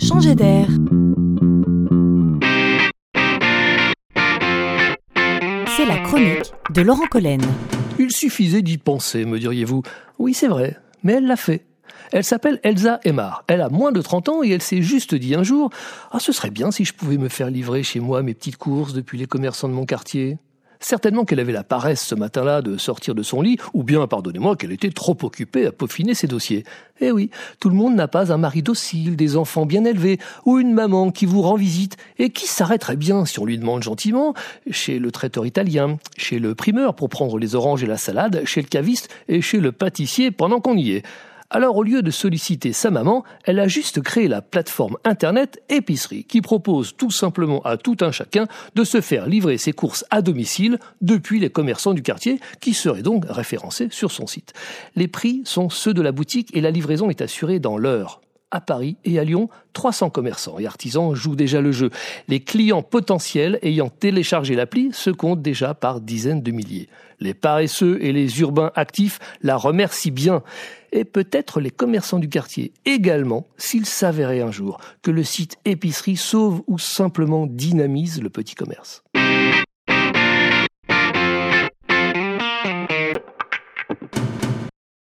changer d'air. C'est la chronique de Laurent Collen. Il suffisait d'y penser, me diriez-vous. Oui, c'est vrai, mais elle l'a fait. Elle s'appelle Elsa Emar. Elle a moins de 30 ans et elle s'est juste dit un jour Ah, ce serait bien si je pouvais me faire livrer chez moi mes petites courses depuis les commerçants de mon quartier. Certainement qu'elle avait la paresse ce matin-là de sortir de son lit, ou bien, pardonnez-moi, qu'elle était trop occupée à peaufiner ses dossiers. Eh oui, tout le monde n'a pas un mari docile, des enfants bien élevés, ou une maman qui vous rend visite, et qui s'arrêterait bien si on lui demande gentiment, chez le traiteur italien, chez le primeur pour prendre les oranges et la salade, chez le caviste et chez le pâtissier pendant qu'on y est. Alors au lieu de solliciter sa maman, elle a juste créé la plateforme Internet Épicerie qui propose tout simplement à tout un chacun de se faire livrer ses courses à domicile depuis les commerçants du quartier qui seraient donc référencés sur son site. Les prix sont ceux de la boutique et la livraison est assurée dans l'heure à Paris et à Lyon, 300 commerçants et artisans jouent déjà le jeu. Les clients potentiels ayant téléchargé l'appli se comptent déjà par dizaines de milliers. Les paresseux et les urbains actifs la remercient bien. Et peut-être les commerçants du quartier également, s'ils s'avérait un jour que le site épicerie sauve ou simplement dynamise le petit commerce.